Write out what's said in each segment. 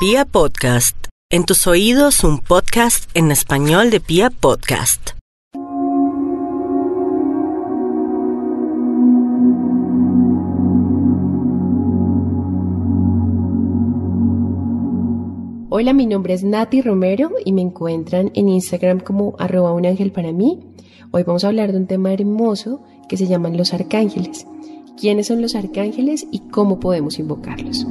Pia Podcast, en tus oídos un podcast en español de Pia Podcast. Hola, mi nombre es Nati Romero y me encuentran en Instagram como arroba un ángel para mí. Hoy vamos a hablar de un tema hermoso que se llaman los arcángeles. ¿Quiénes son los arcángeles y cómo podemos invocarlos?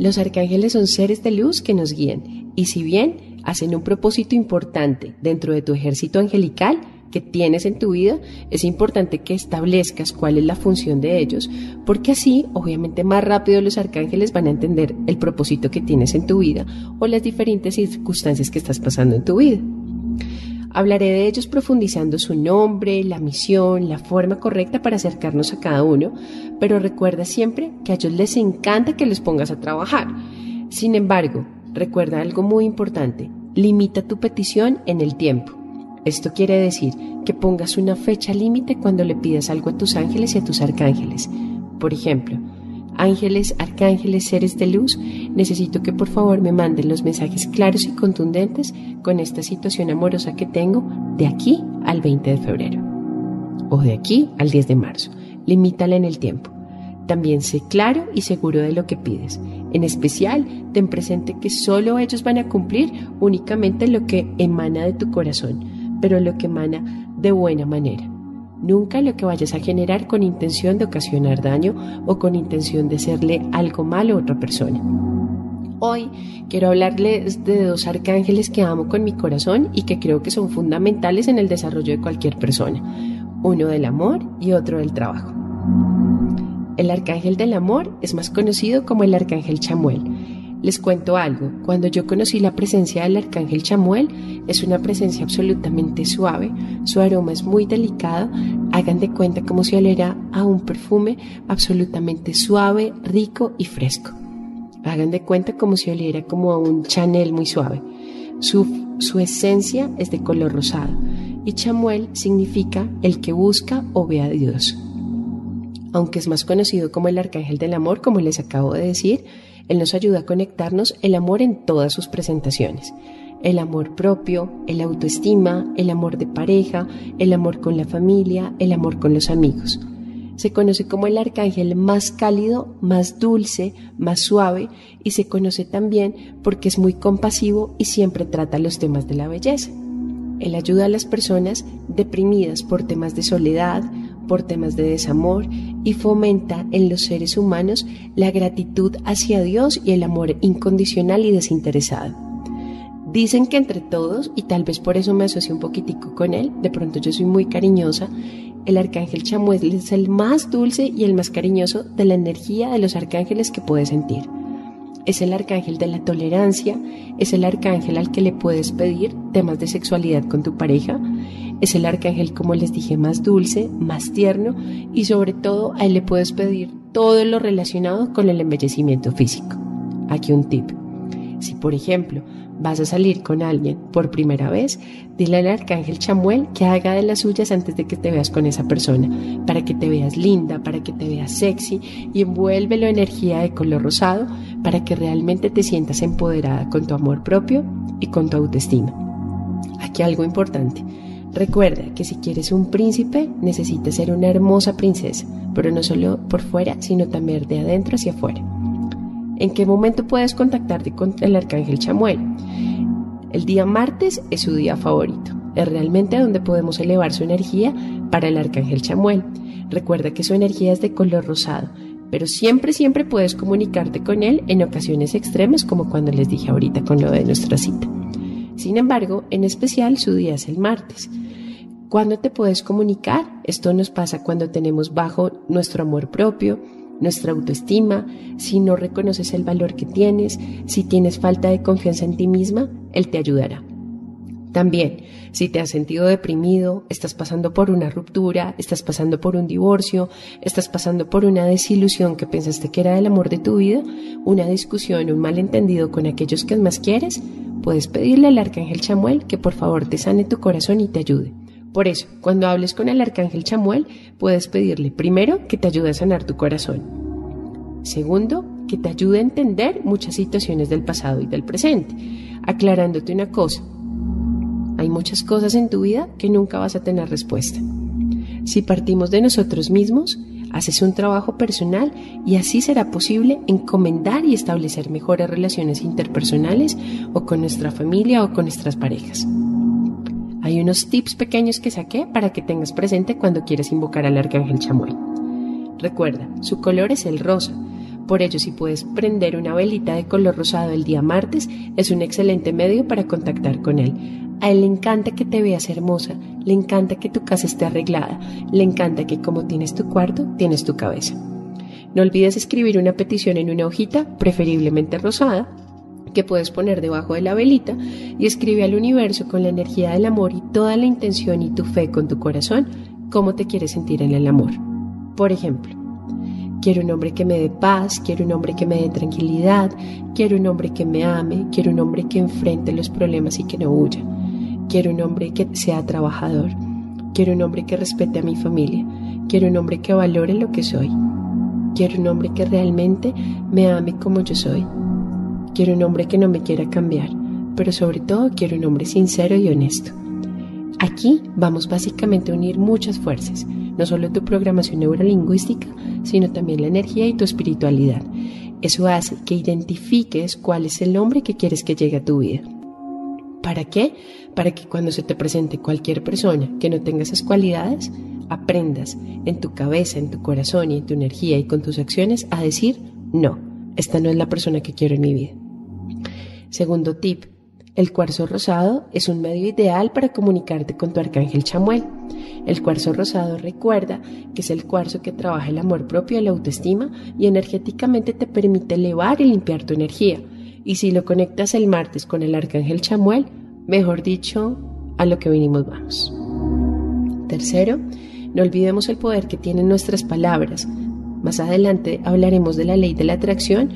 Los arcángeles son seres de luz que nos guían y si bien hacen un propósito importante dentro de tu ejército angelical que tienes en tu vida, es importante que establezcas cuál es la función de ellos, porque así obviamente más rápido los arcángeles van a entender el propósito que tienes en tu vida o las diferentes circunstancias que estás pasando en tu vida. Hablaré de ellos profundizando su nombre, la misión, la forma correcta para acercarnos a cada uno, pero recuerda siempre que a ellos les encanta que les pongas a trabajar. Sin embargo, recuerda algo muy importante, limita tu petición en el tiempo. Esto quiere decir que pongas una fecha límite cuando le pidas algo a tus ángeles y a tus arcángeles. Por ejemplo, ángeles, arcángeles, seres de luz, necesito que por favor me manden los mensajes claros y contundentes con esta situación amorosa que tengo de aquí al 20 de febrero o de aquí al 10 de marzo. Limítala en el tiempo. También sé claro y seguro de lo que pides. En especial, ten presente que solo ellos van a cumplir únicamente lo que emana de tu corazón, pero lo que emana de buena manera. Nunca lo que vayas a generar con intención de ocasionar daño o con intención de hacerle algo malo a otra persona. Hoy quiero hablarles de dos arcángeles que amo con mi corazón y que creo que son fundamentales en el desarrollo de cualquier persona. Uno del amor y otro del trabajo. El arcángel del amor es más conocido como el arcángel Chamuel les cuento algo, cuando yo conocí la presencia del arcángel Chamuel, es una presencia absolutamente suave, su aroma es muy delicado, hagan de cuenta como si oliera a un perfume absolutamente suave, rico y fresco. Hagan de cuenta como si oliera como a un Chanel muy suave. Su, su esencia es de color rosado y Chamuel significa el que busca o ve a Dios. Aunque es más conocido como el arcángel del amor, como les acabo de decir, él nos ayuda a conectarnos el amor en todas sus presentaciones. El amor propio, el autoestima, el amor de pareja, el amor con la familia, el amor con los amigos. Se conoce como el arcángel más cálido, más dulce, más suave y se conoce también porque es muy compasivo y siempre trata los temas de la belleza. Él ayuda a las personas deprimidas por temas de soledad, por temas de desamor y fomenta en los seres humanos la gratitud hacia Dios y el amor incondicional y desinteresado. Dicen que entre todos, y tal vez por eso me asocio un poquitico con él, de pronto yo soy muy cariñosa, el arcángel Chamuel es el más dulce y el más cariñoso de la energía de los arcángeles que puedes sentir. Es el arcángel de la tolerancia, es el arcángel al que le puedes pedir temas de sexualidad con tu pareja, es el arcángel, como les dije, más dulce, más tierno y sobre todo a él le puedes pedir todo lo relacionado con el embellecimiento físico. Aquí un tip. Si por ejemplo vas a salir con alguien por primera vez, dile al arcángel Chamuel que haga de las suyas antes de que te veas con esa persona, para que te veas linda, para que te veas sexy y envuélvelo en energía de color rosado para que realmente te sientas empoderada con tu amor propio y con tu autoestima. Aquí algo importante. Recuerda que si quieres un príncipe, necesitas ser una hermosa princesa, pero no solo por fuera, sino también de adentro hacia afuera. ¿En qué momento puedes contactarte con el arcángel Chamuel? El día martes es su día favorito. Es realmente donde podemos elevar su energía para el arcángel Chamuel. Recuerda que su energía es de color rosado, pero siempre, siempre puedes comunicarte con él en ocasiones extremas, como cuando les dije ahorita con lo de nuestra cita. Sin embargo, en especial su día es el martes. ¿Cuándo te puedes comunicar? Esto nos pasa cuando tenemos bajo nuestro amor propio, nuestra autoestima, si no reconoces el valor que tienes, si tienes falta de confianza en ti misma, Él te ayudará. También, si te has sentido deprimido, estás pasando por una ruptura, estás pasando por un divorcio, estás pasando por una desilusión que pensaste que era el amor de tu vida, una discusión, un malentendido con aquellos que más quieres, puedes pedirle al arcángel Chamuel que por favor te sane tu corazón y te ayude. Por eso, cuando hables con el arcángel Chamuel, puedes pedirle primero que te ayude a sanar tu corazón. Segundo, que te ayude a entender muchas situaciones del pasado y del presente, aclarándote una cosa. Hay muchas cosas en tu vida que nunca vas a tener respuesta. Si partimos de nosotros mismos, haces un trabajo personal y así será posible encomendar y establecer mejores relaciones interpersonales o con nuestra familia o con nuestras parejas. Hay unos tips pequeños que saqué para que tengas presente cuando quieres invocar al arcángel Chamuel. Recuerda, su color es el rosa. Por ello, si puedes prender una velita de color rosado el día martes, es un excelente medio para contactar con él. A él le encanta que te veas hermosa, le encanta que tu casa esté arreglada, le encanta que como tienes tu cuarto, tienes tu cabeza. No olvides escribir una petición en una hojita, preferiblemente rosada, que puedes poner debajo de la velita y escribe al universo con la energía del amor y toda la intención y tu fe con tu corazón cómo te quieres sentir en el amor. Por ejemplo, quiero un hombre que me dé paz, quiero un hombre que me dé tranquilidad, quiero un hombre que me ame, quiero un hombre que enfrente los problemas y que no huya. Quiero un hombre que sea trabajador, quiero un hombre que respete a mi familia, quiero un hombre que valore lo que soy. Quiero un hombre que realmente me ame como yo soy. Quiero un hombre que no me quiera cambiar, pero sobre todo quiero un hombre sincero y honesto. Aquí vamos básicamente a unir muchas fuerzas, no solo tu programación neurolingüística, sino también la energía y tu espiritualidad. Eso hace que identifiques cuál es el hombre que quieres que llegue a tu vida. ¿Para qué? Para que cuando se te presente cualquier persona que no tenga esas cualidades, aprendas en tu cabeza, en tu corazón y en tu energía y con tus acciones a decir, no, esta no es la persona que quiero en mi vida. Segundo tip, el cuarzo rosado es un medio ideal para comunicarte con tu arcángel Chamuel. El cuarzo rosado recuerda que es el cuarzo que trabaja el amor propio y la autoestima y energéticamente te permite elevar y limpiar tu energía. Y si lo conectas el martes con el arcángel Chamuel, mejor dicho, a lo que vinimos vamos. Tercero, no olvidemos el poder que tienen nuestras palabras. Más adelante hablaremos de la ley de la atracción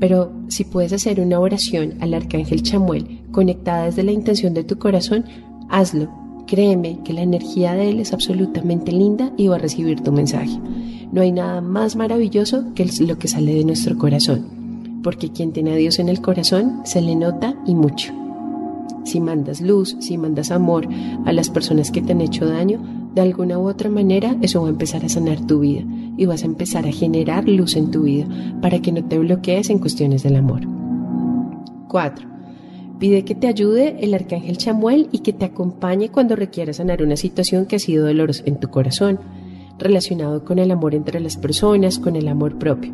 pero si puedes hacer una oración al arcángel Chamuel conectada desde la intención de tu corazón, hazlo. Créeme que la energía de él es absolutamente linda y va a recibir tu mensaje. No hay nada más maravilloso que lo que sale de nuestro corazón, porque quien tiene a Dios en el corazón se le nota y mucho. Si mandas luz, si mandas amor a las personas que te han hecho daño, de alguna u otra manera eso va a empezar a sanar tu vida y vas a empezar a generar luz en tu vida para que no te bloquees en cuestiones del amor. 4. Pide que te ayude el arcángel Chamuel y que te acompañe cuando requieras sanar una situación que ha sido dolorosa en tu corazón, relacionado con el amor entre las personas, con el amor propio.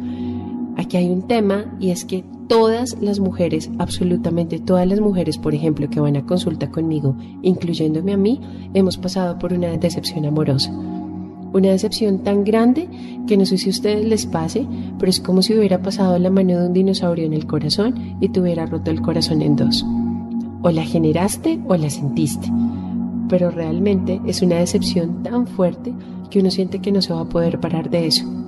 Aquí hay un tema y es que todas las mujeres, absolutamente todas las mujeres, por ejemplo, que van a consulta conmigo, incluyéndome a mí, hemos pasado por una decepción amorosa. Una decepción tan grande que no sé si a ustedes les pase, pero es como si hubiera pasado la mano de un dinosaurio en el corazón y te hubiera roto el corazón en dos. O la generaste o la sentiste. Pero realmente es una decepción tan fuerte que uno siente que no se va a poder parar de eso.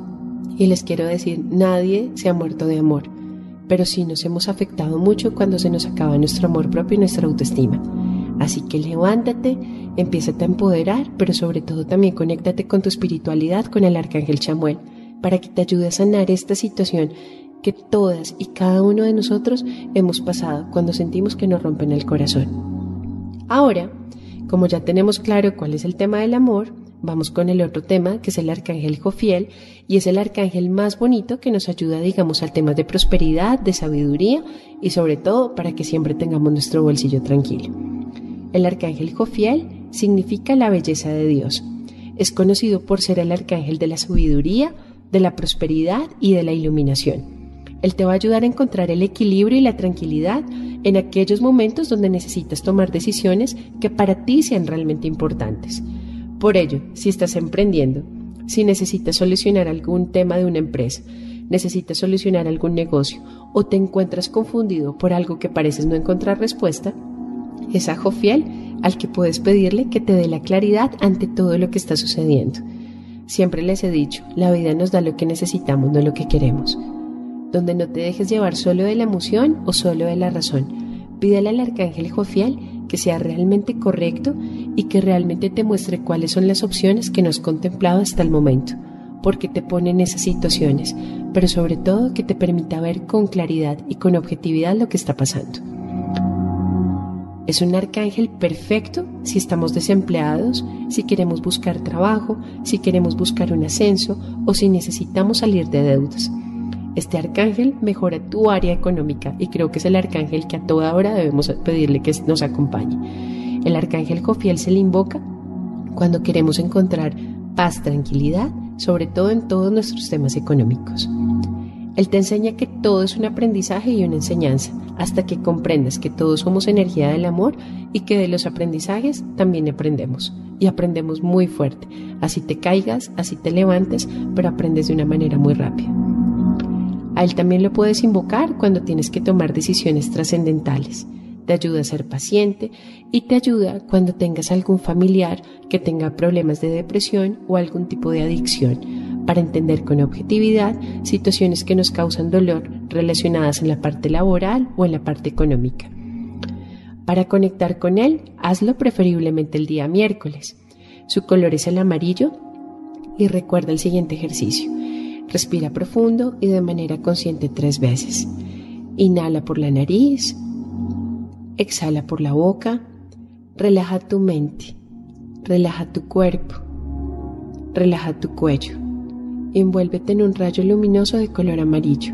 Y les quiero decir, nadie se ha muerto de amor, pero sí nos hemos afectado mucho cuando se nos acaba nuestro amor propio y nuestra autoestima. Así que levántate, empieza a empoderar, pero sobre todo también conéctate con tu espiritualidad, con el arcángel Chamuel, para que te ayude a sanar esta situación que todas y cada uno de nosotros hemos pasado cuando sentimos que nos rompen el corazón. Ahora, como ya tenemos claro cuál es el tema del amor, vamos con el otro tema, que es el arcángel Jofiel, y es el arcángel más bonito que nos ayuda, digamos, al tema de prosperidad, de sabiduría y sobre todo para que siempre tengamos nuestro bolsillo tranquilo. El arcángel Jofiel significa la belleza de Dios. Es conocido por ser el arcángel de la sabiduría, de la prosperidad y de la iluminación. Él te va a ayudar a encontrar el equilibrio y la tranquilidad en aquellos momentos donde necesitas tomar decisiones que para ti sean realmente importantes. Por ello, si estás emprendiendo, si necesitas solucionar algún tema de una empresa, necesitas solucionar algún negocio o te encuentras confundido por algo que pareces no encontrar respuesta, es a Jofiel al que puedes pedirle que te dé la claridad ante todo lo que está sucediendo. Siempre les he dicho, la vida nos da lo que necesitamos, no lo que queremos. Donde no te dejes llevar solo de la emoción o solo de la razón. Pídele al arcángel Jofiel que sea realmente correcto y que realmente te muestre cuáles son las opciones que no has contemplado hasta el momento, porque te pone en esas situaciones, pero sobre todo que te permita ver con claridad y con objetividad lo que está pasando. Es un arcángel perfecto si estamos desempleados, si queremos buscar trabajo, si queremos buscar un ascenso o si necesitamos salir de deudas. Este arcángel mejora tu área económica y creo que es el arcángel que a toda hora debemos pedirle que nos acompañe. El arcángel Jofiel se le invoca cuando queremos encontrar paz, tranquilidad, sobre todo en todos nuestros temas económicos. Él te enseña que todo es un aprendizaje y una enseñanza, hasta que comprendas que todos somos energía del amor y que de los aprendizajes también aprendemos. Y aprendemos muy fuerte. Así te caigas, así te levantes, pero aprendes de una manera muy rápida. A él también lo puedes invocar cuando tienes que tomar decisiones trascendentales. Te ayuda a ser paciente y te ayuda cuando tengas algún familiar que tenga problemas de depresión o algún tipo de adicción para entender con objetividad situaciones que nos causan dolor relacionadas en la parte laboral o en la parte económica. Para conectar con él, hazlo preferiblemente el día miércoles. Su color es el amarillo y recuerda el siguiente ejercicio. Respira profundo y de manera consciente tres veces. Inhala por la nariz, exhala por la boca, relaja tu mente, relaja tu cuerpo, relaja tu cuello envuélvete en un rayo luminoso de color amarillo,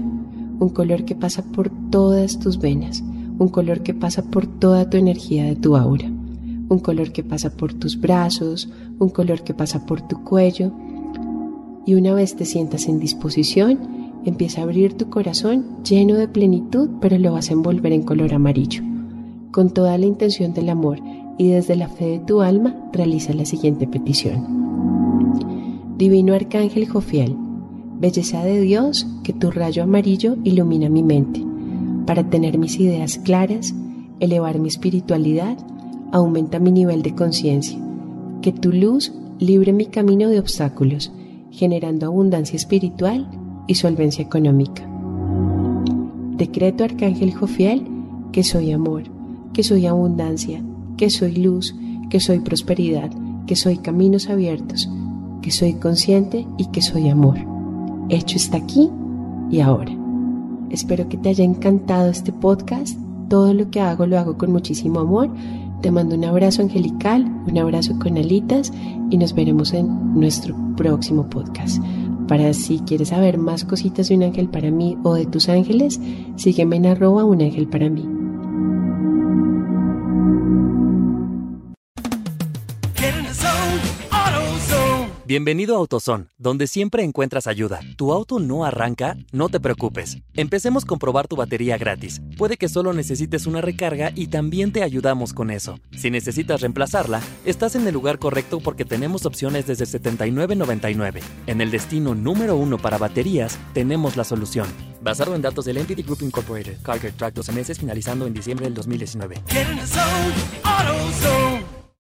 un color que pasa por todas tus venas, un color que pasa por toda tu energía de tu aura, un color que pasa por tus brazos, un color que pasa por tu cuello. Y una vez te sientas en disposición, empieza a abrir tu corazón lleno de plenitud, pero lo vas a envolver en color amarillo. Con toda la intención del amor y desde la fe de tu alma, realiza la siguiente petición. Divino Arcángel Jofiel, belleza de Dios, que tu rayo amarillo ilumina mi mente, para tener mis ideas claras, elevar mi espiritualidad, aumenta mi nivel de conciencia, que tu luz libre mi camino de obstáculos, generando abundancia espiritual y solvencia económica. Decreto Arcángel Jofiel que soy amor, que soy abundancia, que soy luz, que soy prosperidad, que soy caminos abiertos, que soy consciente y que soy amor. Hecho está aquí y ahora. Espero que te haya encantado este podcast. Todo lo que hago lo hago con muchísimo amor. Te mando un abrazo angelical, un abrazo con alitas y nos veremos en nuestro próximo podcast. Para si quieres saber más cositas de un ángel para mí o de tus ángeles, sígueme en arroba un ángel para mí. Bienvenido a AutoZone, donde siempre encuentras ayuda. ¿Tu auto no arranca? No te preocupes. Empecemos con probar tu batería gratis. Puede que solo necesites una recarga y también te ayudamos con eso. Si necesitas reemplazarla, estás en el lugar correcto porque tenemos opciones desde $79.99. En el destino número uno para baterías, tenemos la solución. Basado en datos del Entity Group Incorporated, Carger Track 12 meses finalizando en diciembre del 2019.